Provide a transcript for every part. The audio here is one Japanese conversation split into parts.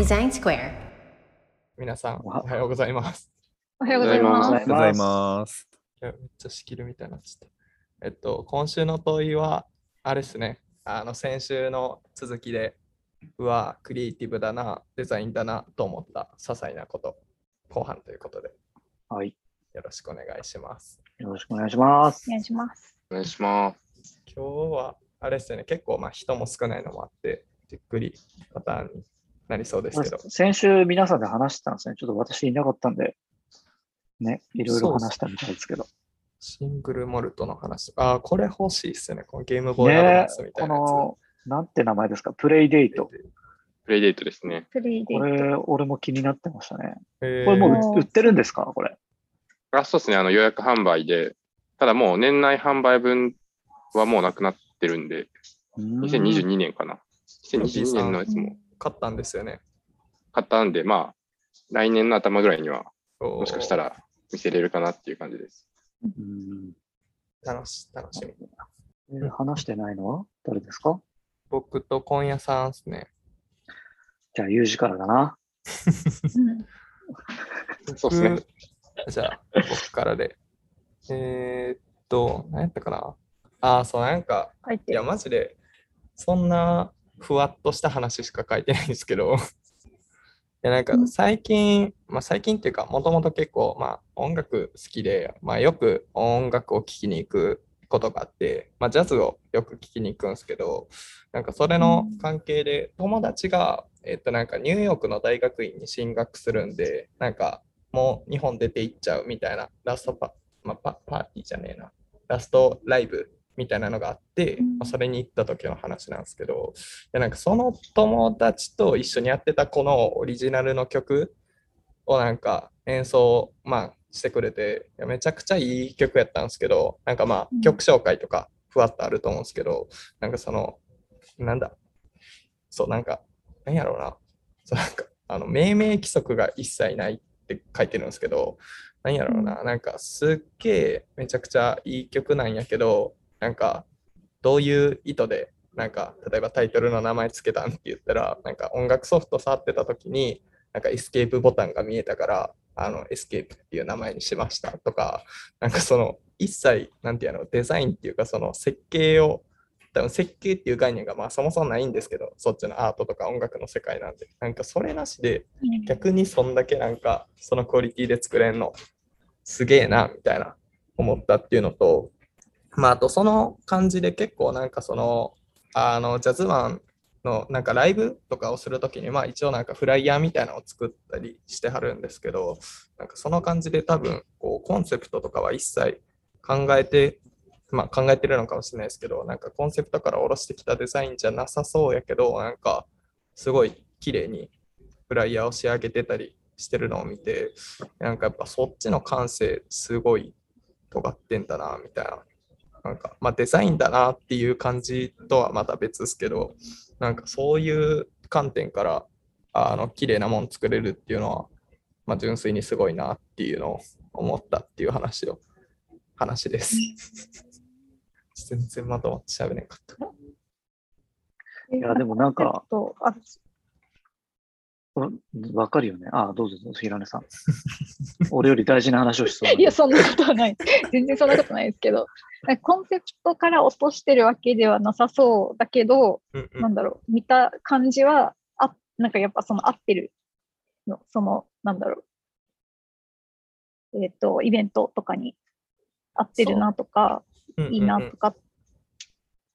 Design Square. 皆さん、おはおはようございます。おはようございます。おはようございます。いやめっちゃ仕切るみたいになっちゃった。えっと、今週の問いは、あれですね、あの、先週の続きで、うわ、クリエイティブだな、デザインだなと思った些細なこと、後半ということで、はい。よろしくお願いします。よろしくお願いしますお。願いします。お願いします。今日は、あれですよね、結構まあ人も少ないのもあって、じっくりパターンになりそうですけど、先週皆さんで話してたんですね。ちょっと私いなかったんで、ね、いろいろ話したみたいですけど。シングルモルトの話、あー、これ欲しいっすね、このゲームボーイアドバねンスみたこいなやつ。の、なんて名前ですか？プレイデート。プレイデートですね。プレイデこート。れ、俺も気になってましたね。えーこれもう売ってるんですか？これ。あそうですね、あの予約販売で、ただもう年内販売分はもうなくなってるんで、2022年かな。2022年のやつも買ったんですよね。買ったんで、まあ、来年の頭ぐらいには、ももしかしたら見せれるかなっていう感じです。うん楽し楽しみ。えー話してないの？は誰ですか？僕と今夜さんですね。じゃあ、ユージからだな。う んそうですね。僕じゃあ、僕からで。えー、っと、何やったかな？あー、そう、なんか、いや。マジで、そんなふわっとした話しか書いてないんですけど、いや、なんかうん最近、まあ最近っていうか、もともと結構、まあ音楽好きで、まあよく音楽を聴きに行くことがあって、まあジャズをよく聴きに行くんですけど、なんかそれの関係で友達が、えっとなんかニューヨークの大学院に進学するんで、なんかもう日本出て行っちゃうみたいなラストパ、まあ、パパーティーじゃねえな、ラストライブみたいなのがあって、うん。まあそれに行った時の話なんですけど、いやなんかその友達と一緒にやってたこのオリジナルの曲をなんか演奏、まあ、してくれて、いやめちゃくちゃいい曲やったんですけど、なんかまあうん。曲紹介とかふわっとあると思うんですけど、なんかその、なんだ、そうなんか、なんやろうな、そうなんかあの命名規則が一切ないって書いてるんですけど、なんやろうな、なんかすっげえめちゃくちゃいい曲なんやけど、なんかどういう意図で、なんか例えばタイトルの名前つけたんって言ったら、なんか音楽ソフト触ってた時に、なんかエスケープボタンが見えたから、あのエスケープっていう名前にしましたとか、なんかその一切、なんていうの、デザインっていうかその設計を、多分設計っていう概念がまあそもそもないんですけど、そっちのアートとか音楽の世界なんで、なんかそれなしで、逆にそんだけなんかそのクオリティで作れんのすげえなみたいな思ったっていうのとまああとその感じで結構なんかそのあのジャズマンのなんかライブとかをするときにまあ一応なんかフライヤーみたいなのを作ったりしてはるんですけどなんかその感じで多分こうコンセプトとかは一切考えてまあ考えてるのかもしれないですけどなんかコンセプトから下ろしてきたデザインじゃなさそうやけどなんかすごい綺麗にフライヤーを仕上げてたりしてるのを見て、なんかやっぱそっちの感性すごい尖ってんだな、みたいな。なんか、まあデザインだなっていう感じとはまた別ですけど、なんかそういう観点から、あの、綺麗なもん作れるっていうのは、まあ純粋にすごいなっていうのを思ったっていう話を、話です。全然まとまって喋れんかった。いや、でもなんか、えっとあうんわかるよね。ああ、どうぞどうぞ、平根さん。俺より大事な話をしそう いや、そんなことはない。全然そんなことないですけど、コンセプトから落としてるわけではなさそうだけど、うんうんなんだろう、見た感じは、あなんかやっぱその合ってるの、その、なんだろう、えっ、と、イベントとかに合ってるなとか、うんうんうんいいなとかっ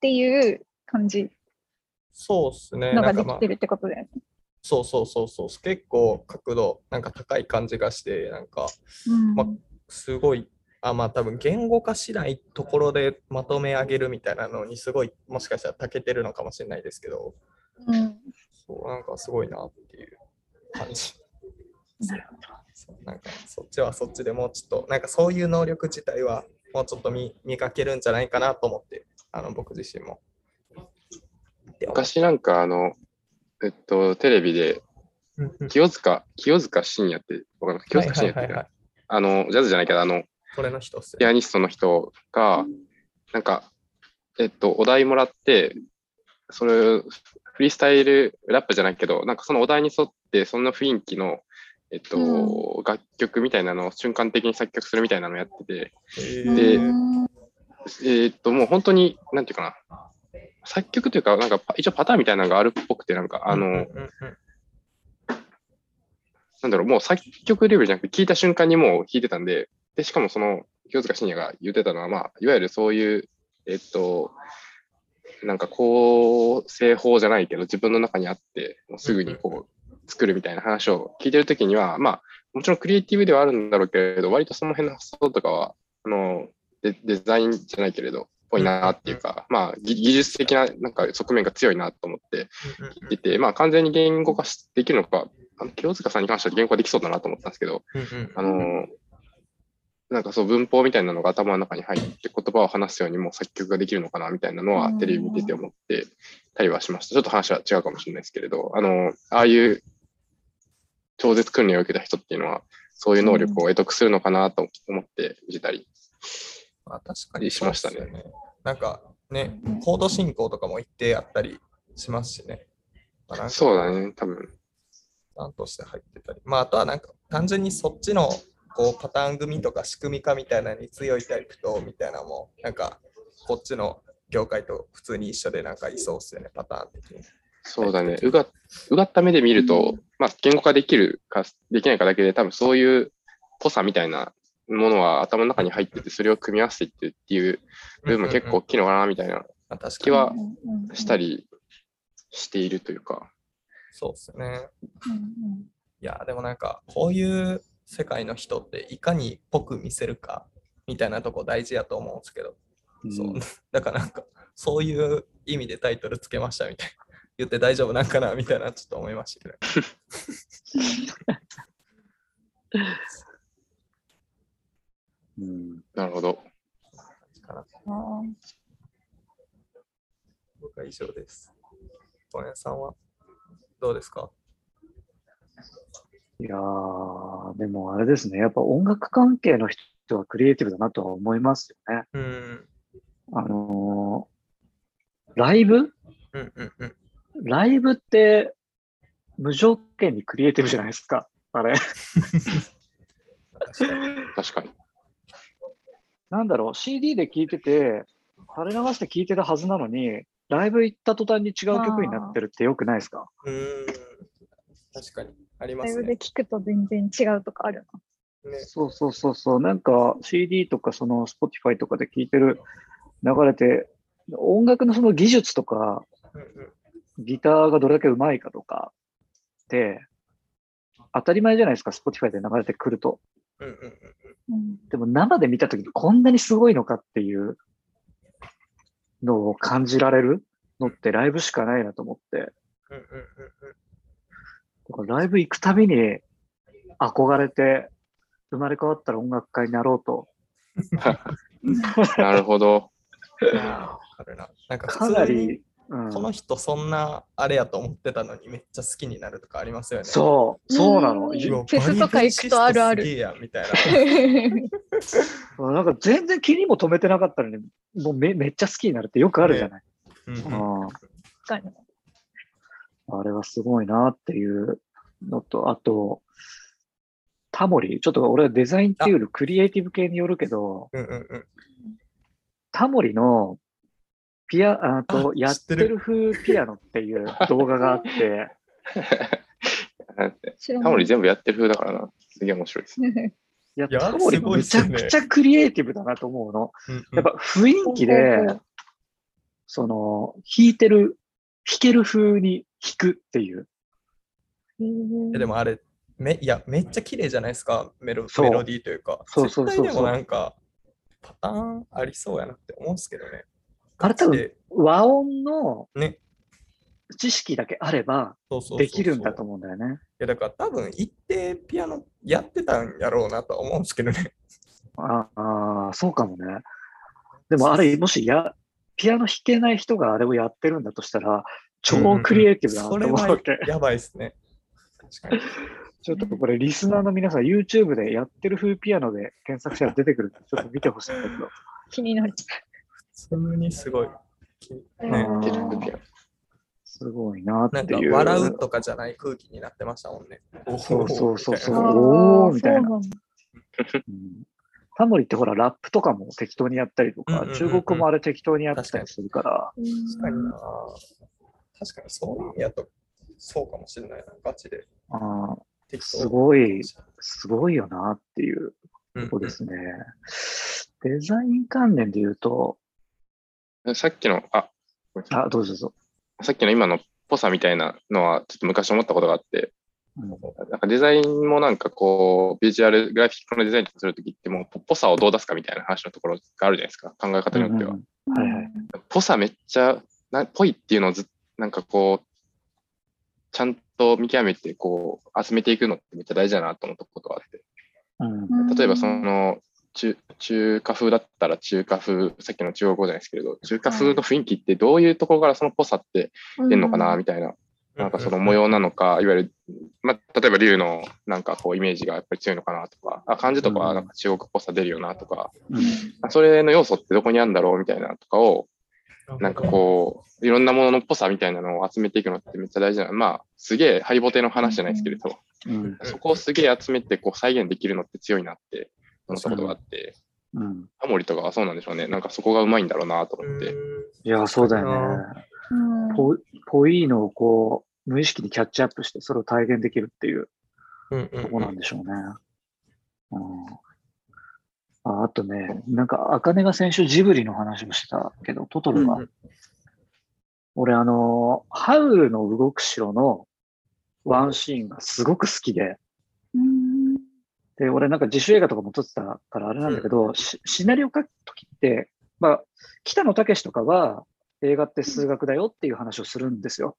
ていう感じそうっすね。のができてるってことだよね。そうそうそうそう。結構角度、なんか高い感じがして、なんか、うんまあすごい、あ、まあ多分言語化しないところでまとめ上げるみたいなのにすごい、もしかしたら長けてるのかもしれないですけど、うんそう、なんかすごいなっていう感じ。なるほど。そうなんかそっちはそっちでもうちょっと、なんかそういう能力自体はもうちょっと見磨けるんじゃないかなと思って、あの僕自身も。で昔なんかあの、えっと、テレビで、清塚、清塚信也って、わかります清塚信也って、はい。はいはいはいあの、ジャズじゃないけど、あの、これの人っすピアニストの人が、なんか、えっと、お題もらって、それ、フリースタイルラップじゃないけど、なんかそのお題に沿って、そんな雰囲気の、えっと、う楽曲みたいなのを瞬間的に作曲するみたいなのをやってて、えでうんえっと、もう本当に、なんていうかな、作曲というか、なんかパ一応パターンみたいなのがあるっぽくて、なんか、あの、うんうんうんなんだろう、もう作曲レベルじゃなくて、聞いた瞬間にもう弾いてたんで、で、しかもその、清塚信也が言ってたのは、まあ、いわゆるそういう、えっと、なんか構成法じゃないけど、自分の中にあって、もうすぐにこう、作るみたいな話を聞いてるときには、まあ、もちろんクリエイティブではあるんだろうけれど、割とその辺の発想とかは、あの、デデザインじゃないけれど、ぽいなっていうか、まあ、技技術的ななんか側面が強いなと思ってうんいて、まあ、完全に言語化しできるのか、あの清塚さんに関しては言語化できそうだなと思ったんですけど、あの、なんかそう文法みたいなのが頭の中に入って言葉を話すようにもう作曲ができるのかなみたいなのはうんテレビ見てて思ってたりはしました。ちょっと話は違うかもしれないですけれど、あの、ああいう超絶訓練を受けた人っていうのは、そういう能力を得得するのかなと思って見てたり。まあ、確かにしましたねなんかね、コード進行とかも一定あったりしますしね。まあ、そうだね、多分。担として入ってたり。まあ、あとはなんか単純にそっちのこうパターン組とか仕組み化みたいなのに強いタイプとみたいなのも、なんかこっちの業界と普通に一緒でなんかいそうっすよね、パターン的に。そうだね。うが、うがった目で見ると、まあ、言語化できるか、できないかだけで、多分そういうぽさみたいなものは頭の中に入ってて、それを組み合わせていってっていう部分も結構大きいのかな、みたいな気はしたりしているというか。そうっすね。いや、でもなんかこういう世界の人っていかにぽく見せるかみたいなとこ大事やと思うんですけど、そう。う んだからなんかそういう意味でタイトルつけましたみたいな言って大丈夫なんかなみたいなちょっと思いましたけど。うんなるほど。僕は以上です。トネさんはどうですか？いやー、でもあれですね。やっぱ音楽関係の人はクリエイティブだなとは思いますよね。うん。あのーライブ？うんうんうん。ライブって無条件にクリエイティブじゃないですか。あれ。確かに。確かに。なんだろう、CD で聴いてて、垂れ流して聴いてたはずなのに、ライブ行った途端に違う曲になってるってよくないですか？うん。確かに。ありますライブでね。聞くと全然違うとかあるな。ねそうそうそうそう。なんか CD とかその Spotify とかで聴いてる流れて、音楽のその技術とか、うんうんギターがどれだけ上手いかとかって、当たり前じゃないですか、Spotify で流れてくると。うんうんうんうんでも生で見たときにこんなにすごいのかっていうのを感じられるのってライブしかないなと思って。うんうんうんだからライブ行くたびに憧れて生まれ変わったら音楽家になろうと。なるほど。な。なんかかなり、うん、この人そんなあれやと思ってたのにめっちゃ好きになるとかありますよね。そう、そうなの。フェスとか行くとあるあるみたいな。なんか全然気にも留めてなかったのに、もうめめっちゃ好きになるってよくあるじゃない。うんうんあれはすごいなっていうのと、あと、タモリ、ちょっと俺はデザインっていうよりクリエイティブ系によるけど、うんうんうんタモリのピア、あとあやってる風ピアノっていう 動画があって、タモリ全部やってる風だからな。すげえ面白いです。いや、いやタモリめちゃくちゃクリエイティブだなと思うの。やっぱ雰囲気で、その、弾いてる、弾ける風に弾くっていう。えでもあれめいやめっちゃ綺麗じゃないですか？メロメロディーというか。そうそうそうそう。絶対でもなんかパターンありそうやなって思うんですけどねあれ多分和音のね知識だけあればできるんだと思うんだよね。いやだから多分一定ピアノやってたんやろうなとは思うんですけどねああ、そうかもね。でもあれ、もしや、ピアノ弾けない人があれをやってるんだとしたら、超クリエイティブだなとそれは思うわけ。やばいですね ちょっとこれ、リスナーの皆さん、YouTube でやってる風ピアノで検索したら出てくるんで、ちょっと見てほしいんだけど。気になる。普通にすごい。きね。すごいなっなんかていう。笑うとかじゃない空気になってましたもんね。そうそうそうそう。みたいな。おーみたいなタモリってほら、ラップとかも適当にやったりとか、うんうんうんうん。中国語もあれ適当にやってたりするから、確かにな。確かにそういう意味やと、そうかもしれないな、ガチで。あすごい、すごいよなっていううんとこですね。デザイン関連で言うと、さっきの、あ、あ、どうぞどうぞ。さっきの今のぽさみたいなのは、ちょっと昔思ったことがあって、うんなんかデザインもなんかこう、ビジュアル、グラフィックのデザインとかするときって、もう、ぽさをどう出すかみたいな話のところがあるじゃないですか、考え方によっては。うんうんはいはいぽさめっちゃ、なぽいっていうのをずなんかこう、ちゃんと見極めて、こう、集めていくのってめっちゃ大事だなと思ったことがあって。うん例えばその、中中華風だったら中華風、さっきの中国語じゃないですけれど、中華風の雰囲気ってどういうところからそのぽさって出んのかな、みたいな。なんかその模様なのか、いわゆる、まあ、例えば竜のなんかこうイメージがやっぱり強いのかなとか、あ漢字とかはなんか中国っぽさ出るよなとか、うん。それの要素ってどこにあるんだろうみたいなとかを、なんかこう、いろんなもののっぽさみたいなのを集めていくのってめっちゃ大事な、まあ、すげえハリボテの話じゃないですけれど、うん。そこをすげえ集めてこう再現できるのって強いなって思ったことがあって、うん。タモリとかはそうなんでしょうね。なんかそこがうまいんだろうなと思って。いや、そうだよね。うん。ぽぽいのをこう、無意識にキャッチアップして、それを体現できるっていうとこなんでしょうね。うん。ああとね、なんか、あかねが先週ジブリの話をしてたけど、トトロが、うん俺あの、ハウルの動く城のワンシーンがすごく好きで、うんで、俺なんか自主映画とかも撮ってたからあれなんだけど、シシナリオ書くときって、まあ、北野武とかは映画って数学だよっていう話をするんですよ。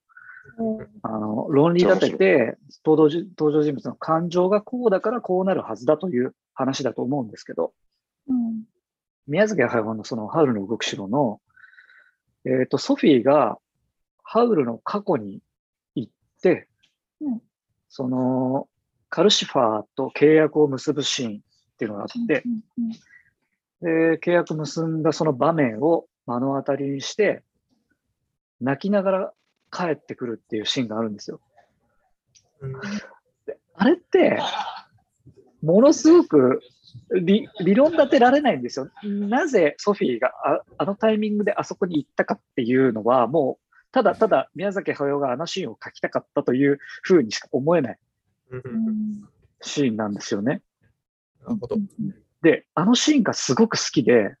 あの、論理立てて登場人登場人物の感情がこうだからこうなるはずだという話だと思うんですけど、うん。宮崎駿のそのハウルの動く城の、えっ、と、ソフィーがハウルの過去に行って、うん。その、カルシファーと契約を結ぶシーンっていうのがあって、うんで、契約結んだその場面を目の当たりにして、泣きながら帰ってくるっていうシーンがあるんですよ。うんあれって、ものすごく理理論立てられないんですよ。なぜソフィーがああのタイミングであそこに行ったかっていうのは、もう、ただただ宮崎駿があのシーンを描きたかったというふうにしか思えないシーンなんですよね。なるほど。で、あのシーンがすごく好きで、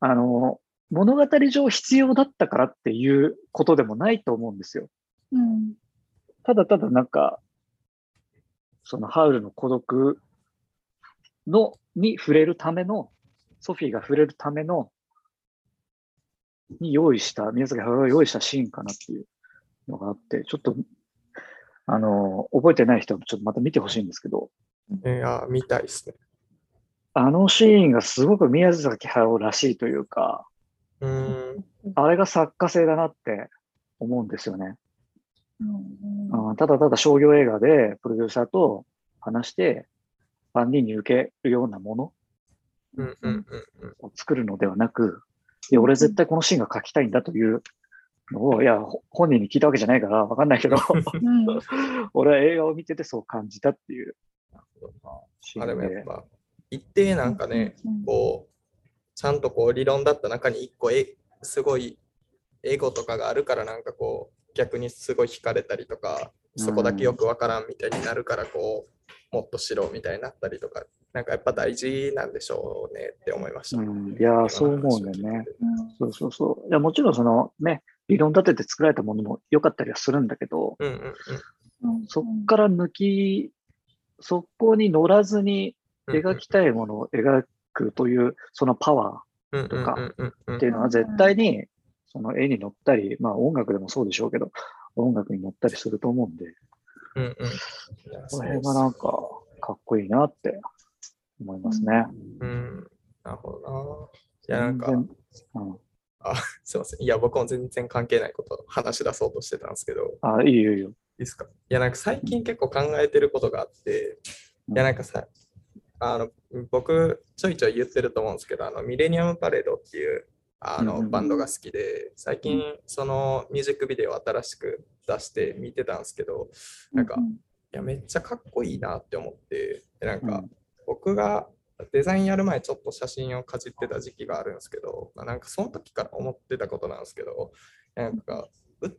あの、物語上必要だったからっていうことでもないと思うんですよ。うんただただなんか、そのハウルの孤独の、に触れるための、ソフィーが触れるための、に用意した、宮崎駿が用意したシーンかなっていうのがあって、ちょっと、あの、覚えてない人はちょっとまた見てほしいんですけど、いや、見たいですね。あのシーンがすごく宮崎駿らしいというか、うん。あれが作家性だなって思うんですよね。うんうんただただ商業映画でプロデューサーと話して、万人に受けるようなものうんうんうんうん。を作るのではなく、いや、俺絶対このシーンが書きたいんだというのを、いや、ほ本人に聞いたわけじゃないからわかんないけど、うん 俺は映画を見ててそう感じたっていうあで。もやっぱ、一定なんかね、うんこう、ちゃんとこう理論だった中に一個え、すごいエゴとかがあるからなんかこう、逆にすごい惹かれたりとか、そこだけよくわからんみたいになるから、こう、もっとしろみたいになったりとか、なんかやっぱ大事なんでしょうねって思いました。うん、いや、そう思うんだよね。うんそうそうそう。いや、もちろんそのね、理論立てて作られたものも良かったりはするんだけど、うんうんうんうんそっから抜き、そこに乗らずに。描きたいものを描くという、そのパワととかっていうのは絶対に、その絵に乗ったり、まあ音楽でもそうでしょうけど、音楽に乗ったりすると思うんで、うんうん。この辺がなんかかっこいいなって思いますね。うん。なるほどな。いや、なんか、うん、すいません。いや、僕も全然関係ないこと話し出そうとしてたんですけど、いあ、いいよいいよ。いですか？いや、なんか最近結構考えてることがあって、いや、なんかさ、あの、僕、ちょいちょい言ってると思うんですけど、あの、ミレニアムパレードっていうあのバンドが好きで、最近そのミュージックビデオを新しく出して見てたんですけど、なんかういやめっちゃかっこいいなって思って、でなんかうん。僕がデザインやる前ちょっと写真をかじってた時期があるんですけど、まあ、なんかその時から思ってたことなんですけど、なんかう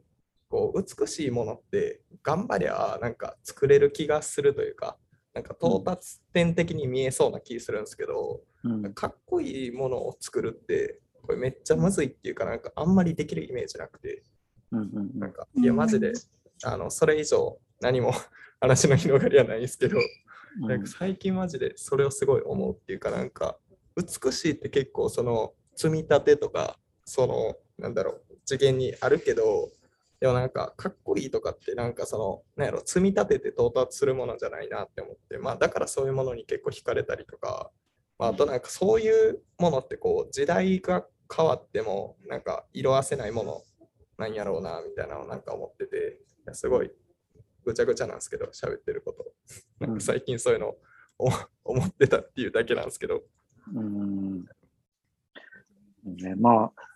こう美しいものって頑張りゃなんか作れる気がするというか、なんか到達点的に見えそうな気するんですけど、うん。かっこいいものを作るって、これめっちゃむずいっていうか、なんかあんまりできるイメージなくて、うんうんうん。なんか、いや、マジで、あの、それ以上何も話の広がりはないんですけど、なんか最近マジでそれをすごい思うっていうか、なんか、美しいって結構その積み立てとか、その、なんだろう、次元にあるけど、でもなんか、かっこいいとかって、なんかその、なんやろ、積み立てて到達するものじゃないなって思って、まあ、だからそういうものに結構惹かれたりとか、まあ、あとなんかそういうものってこう、時代が変わっても、なんか色あせないものなんやろうな、みたいなのをなんか思ってて、すごいぐちゃぐちゃなんですけど、喋ってること。なんか最近そういうのを思 思ってたっていうだけなんですけど、うんね、まあ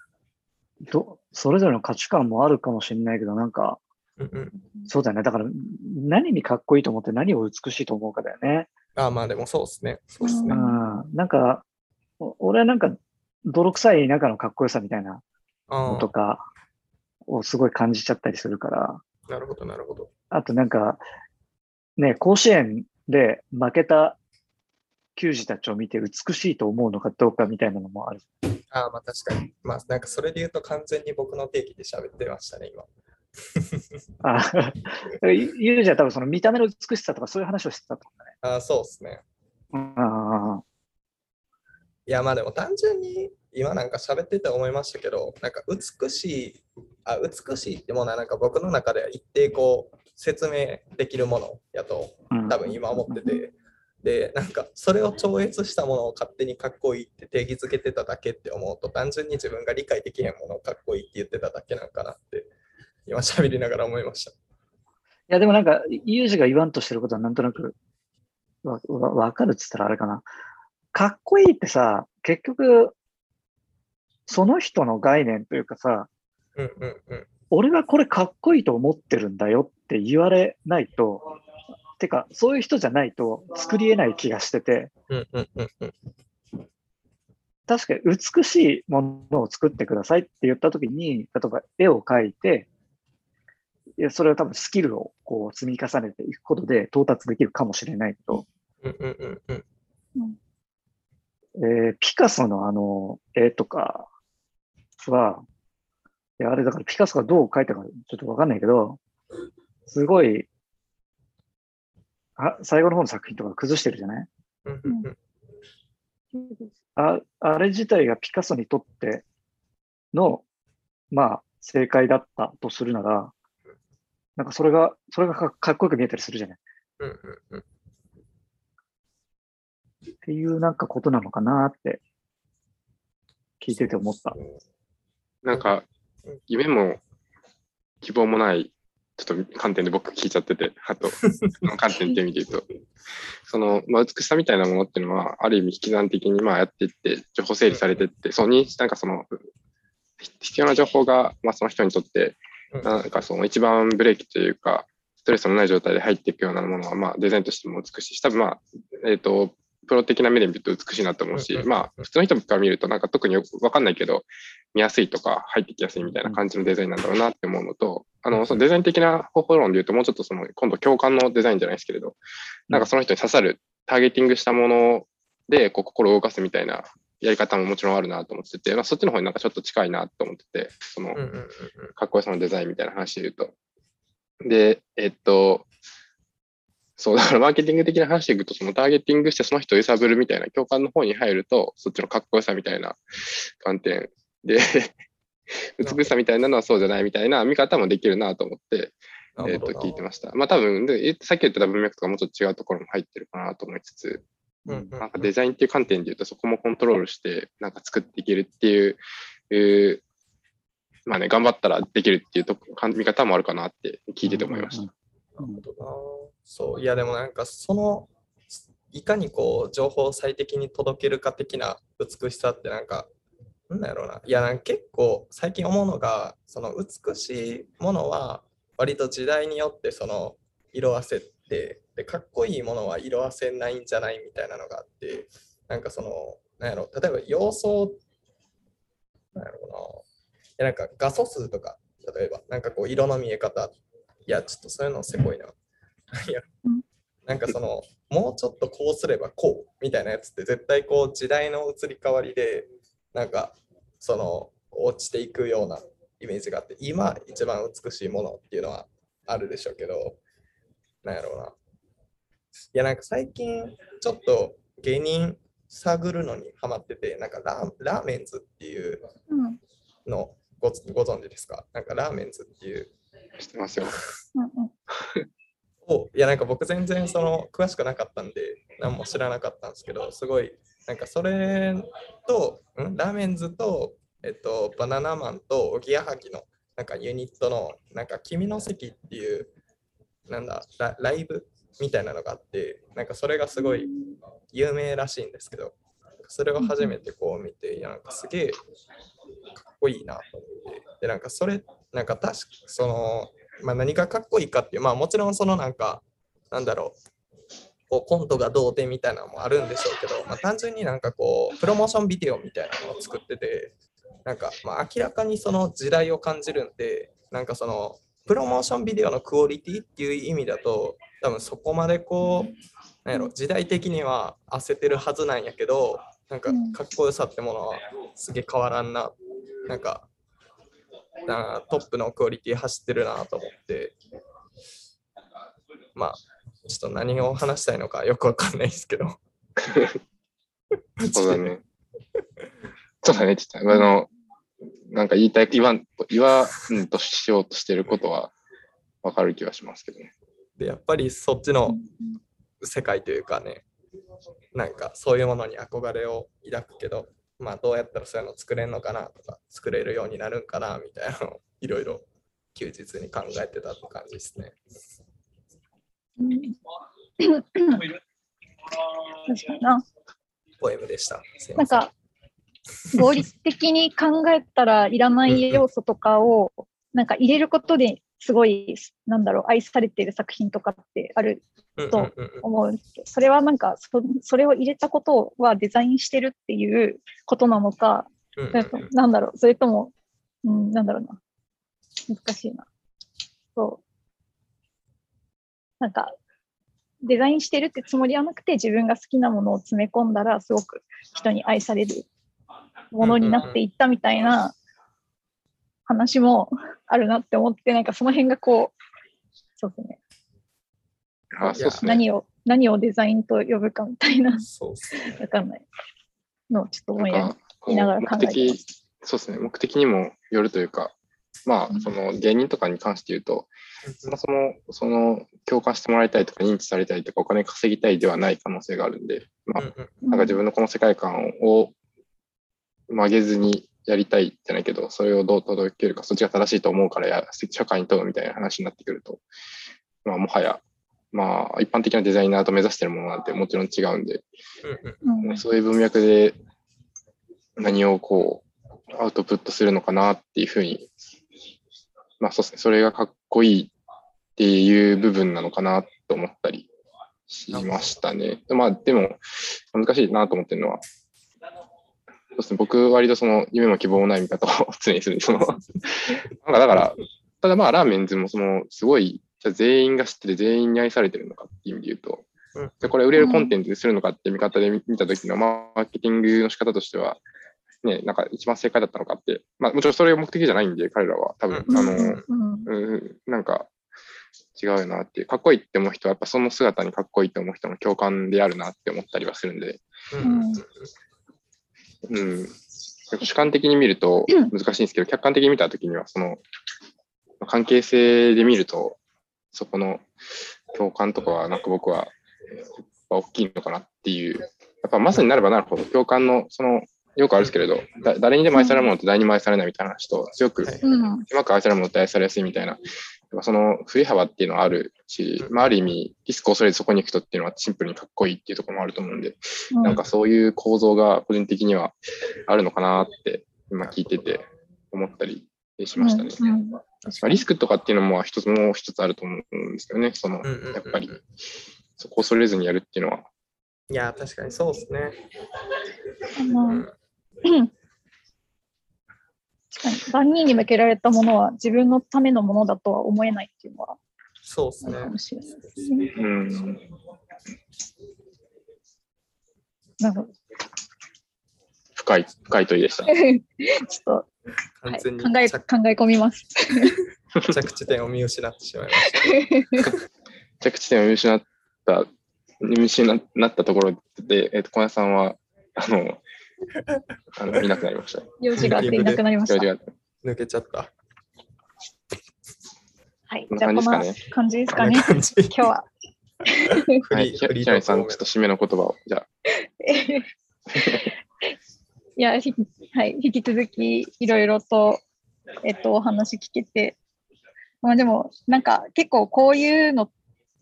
ど、それぞれの価値観もあるかもしれないけど、なんか、うんうん、そうだよね。だから、何にかっこいいと思って何を美しいと思うかだよね。ああまあでもそうですね。そうですねう。ん。なんか、お俺はなんか、泥臭い中のかっこよさみたいなとかをすごい感じちゃったりするから、あ、なるほど、なるほど。あとなんか、ね、甲子園で負けた球児たちを見て美しいと思うのかどうかみたいなのもある。ああ、まあ確かに。まあなんかそれで言うと完全に僕の定義で喋ってましたね、今。あゆうじは多分その見た目の美しさとかそういう話をしてたと思ああ、そうですね。あいやまあでも単純に今なんか喋ってて思いましたけど、なんか美しい、あ美しいってものはなんか僕の中では一定こう説明できるものやとあ多分今思ってて、で、なんかそれを超越したものを勝手にかっこいいって定義づけてただけって思うと、単純に自分が理解できへんものをかっこいいって言ってただけなんかなって、今喋りながら思いました。いや、でもなんか、ユージが言わんとしてることはなんとなくわわわかるっつったらあれかな。かっこいいってさ、結局、その人の概念というかさ、うんうんうん。俺はこれかっこいいと思ってるんだよって言われないと、てか、そういう人じゃないと作り得ない気がしてて、うんうんうんうん。確かに美しいものを作ってくださいって言ったときに、例えば絵を描いて、いやそれは多分スキルをこう積み重ねていくことで到達できるかもしれないけど、うんうんうんうん。えーピカソのあの絵とかは、いやあれだからピカソがどう描いたかちょっとわかんないけど、すごい、あ最後の方の作品とか崩してるじゃない？ああれ自体がピカソにとっての、まあ、正解だったとするなら、なんかそれが、それがかかっこよく見えたりするじゃない？うんうんうん。っていうなんかことなのかなって、聞いてて思った。なんか、夢も希望もない、ちょっと観点で僕聞いちゃってて、あと、その観点で言うと、その、まあ、美しさみたいなものっていうのは、ある意味引き算的にまあやっていって、情報整理されていって、その認識、なんかその、必要な情報が、まあ、その人にとって、うん。なんかその一番ブレーキというか、ストレスのない状態で入っていくようなものは、まあ、デザインとしても美しいし、多分まあ、えっ、と、プロ的な目で見ると美しいなと思うしまあ、普通の人から見ると、なんか特によくわかんないけど、見やすいとか入ってきやすいみたいな感じのデザインなんだろうなって思うのと、あの、そのデザイン的な方法論で言うと、もうちょっとその、今度共感のデザインじゃないですけれど、なんかその人に刺さる、ターゲティングしたもので、こう、心を動かすみたいなやり方ももちろんあるなと思ってて、まあ、そっちの方になんかちょっと近いなと思ってて、そのかっこよさのデザインみたいな話で言うと。で、えっと、そう、だからマーケティング的な話でいくと、そのターゲティングしてその人を揺さぶるみたいな共感の方に入ると、そっちのかっこよさみたいな観点で、美しさみたいなのはそうじゃないみたいな見方もできるなと思って、えっと、聞いてました。まあ多分、でさっき言ってた文脈とかもちょっと違うところも入ってるかなと思いつつ、うんうんうんなんかデザインっていう観点で言うと、そこもコントロールして、なんか作っていけるっていう、えーまあね、頑張ったらできるっていうとか見方もあるかなって聞いてて思いました。なるほどな。そう、いやでもなんかその、いかにこう情報を最適に届けるか的な美しさってなんか、なんだろうな。いや、なんか結構最近思うのが、その美しいものは割と時代によってその色あせって、で、かっこいいものは色あせないんじゃないみたいなのがあって、なんかその、なんやろ、例えば様相、なんやろうな。いや、なんか画素数とか、例えば、なんかこう色の見え方、いや、ちょっとそういうのせこいな。いやうん、なんかその、もうちょっとこうすればこうみたいなやつって絶対こう時代の移り変わりで、なんかその落ちていくようなイメージがあって、今一番美しいものっていうのはあるでしょうけど、なんやろうな。いや、なんか最近ちょっと芸人探るのにハマってて、なんかラーメンズっていううん。のごご存知ですか？なんかラーメンズっていう知ってますよ。うんうん。をいやなんか僕全然その詳しくなかったんで何も知らなかったんですけどすごいなんかそれとん？ラーメンズとえっとバナナマンとおぎやはぎのなんかユニットのなんか君の席っていうなんだラライブみたいなのがあってなんかそれがすごい有名らしいんですけどそれを初めてこう見ていやなんかすげえかっこいいなと思ってでなんかそれなんか確かそのまあ、何がかっこいいかっていう、まあもちろんそのなんか、なんだろう、こうコントがどうでみたいなのもあるんでしょうけど、まあ、単純になんかこう、プロモーションビデオみたいなのを作ってて、なんかまあ明らかにその時代を感じるんで、なんかその、プロモーションビデオのクオリティっていう意味だと、多分そこまでこう、なんやろ、時代的には焦ってるはずなんやけど、なんかかっこよさってものはすげえ変わらんな、なんかなトップのクオリティ走ってるなと思って、まあ、ちょっと何を話したいのかよくわかんないですけど。そうだね。そうだねって言った。あの、なんか言いたい、言わんと、言わんとしようとしてることはわかる気がしますけどね。で、やっぱりそっちの世界というかね、なんかそういうものに憧れを抱くけど、まあどうやったらそういうの作れるのかなとか、作れるようになるんかなみたいなのを いろいろ休日に考えてたって感じですね。うかにな。ポエムでした。なんか、合理的に考えたらいらない要素とかを、なんか入れることですごい、なんだろう、愛されてる作品とかってあると思うんですけど、それはなんかそ、それを入れたことはデザインしてるっていうことなのかなんだろう、それとも、うん、なんだろうな。難しいな。そう。なんか、デザインしてるってつもりはなくて、自分が好きなものを詰め込んだら、すごく人に愛されるものになっていったみたいな話もあるなって思って、なんかその辺がこう、そうですね。あ、そうですね。何を、何をデザインと呼ぶかみたいな、そうね。わかんないのをちょっと思いながら考えて目的、そうですね、目的にもよるというか、まあ、その芸人とかに関して言うと、そもそもその共感してもらいたいとか認知されたいとかお金稼ぎたいではない可能性があるんで、まあ、なんか自分のこの世界観を曲げずにやりたいじゃないけど、それをどう届けるか、そっちが正しいと思うからや社会に問うみたいな話になってくると、まあ、もはや、まあ、一般的なデザイナーと目指してるものなんてもちろん違うんで、うんそういう文脈で何をこうアウトプットするのかなっていうふうに、まあそうですね、それがかっこいいっていう部分なのかなと思ったりしましたね。まあでも難しいなと思ってるのは、そうですね、僕割とその夢も希望もない見方を 常にするんで、その、なんかだから、ただまあラーメンズもそのすごい、じゃあ全員が知ってて全員に愛されてるのかっていう意味で言うと、うん。でこれ売れるコンテンツにするのかって見方で見見たときのマーケティングの仕方としては、ね、なんか一番正解だったのかって、まあもちろんそれが目的じゃないんで、彼らは。多分、うん。あの、うん。うん、なんか違うよなっていう、かっこいいって思う人は、やっぱその姿にかっこいいって思う人の共感であるなって思ったりはするんで、うんうん。主観的に見ると難しいんですけど、客観的に見たときには、その、関係性で見ると、そこの共感とかは、なんか僕は、大きいのかなっていう、やっぱまさになればなるほど、共感の、その、よくあるんですけれど、だ誰にでも愛されるものって誰にも愛されないみたいな話と、強くはいうまく愛されるものって愛されやすいみたいな、その振り幅っていうのはあるし、まあ、ある意味、リスクを恐れずそこに行く人っていうのはシンプルにかっこいいっていうところもあると思うんで、なんかそういう構造が個人的にはあるのかなって今聞いてて思ったりしましたね。うん。うん。まあ、リスクとかっていうのも一つもう一つあると思うんですけどね、そのうんうんうんうん。やっぱり。そこを恐れずにやるっていうのは、いや、確かにそうですね。うん万人に向けられたものは自分のためのものだとは思えないっていうのはそうですねある。かもしれないですね。うん、なるほど深い、深い問いでした。ちょっと、はい、完全に考え考着え込みます。着地点を見失ってしまいました。着地点を見失った、見失ったところで、えっ、と、小林さんは、あの、あのいなくなりました。用事があっていなくなりました。抜けちゃった。はい、じゃあこんなな感じですかね。んな感じ。今日は。はい、ひらりさん、ちょっと締めの言葉を、じゃあ、いや、ひはい、引き続きいろいろと、えっと、お話聞けて、まあでも、なんか結構こういうのっ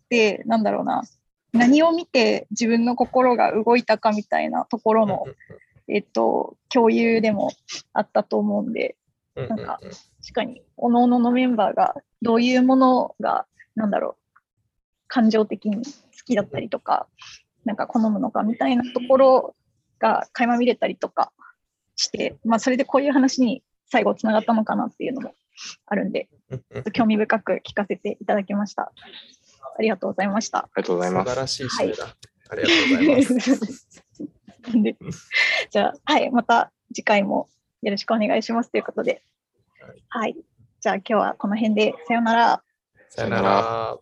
て、なんだろうな、何を見て自分の心が動いたかみたいなところの、えっと、共有でもあったと思うんで、なんか確かに、おのおののメンバーがどういうものが、なんだろう、感情的に好きだったりとか、なんか好むのかみたいなところが垣間見れたりとかして、まあ、それでこういう話に最後つながったのかなっていうのもあるんで、興味深く聞かせていただきました。ありがとうございました。ありがとうございます。素晴らしい締めだ。ありがとうございます。で じゃあ、はい、また次回もよろしくお願いしますということで、はいはい。じゃあ今日はこの辺でさようなら。さよなら。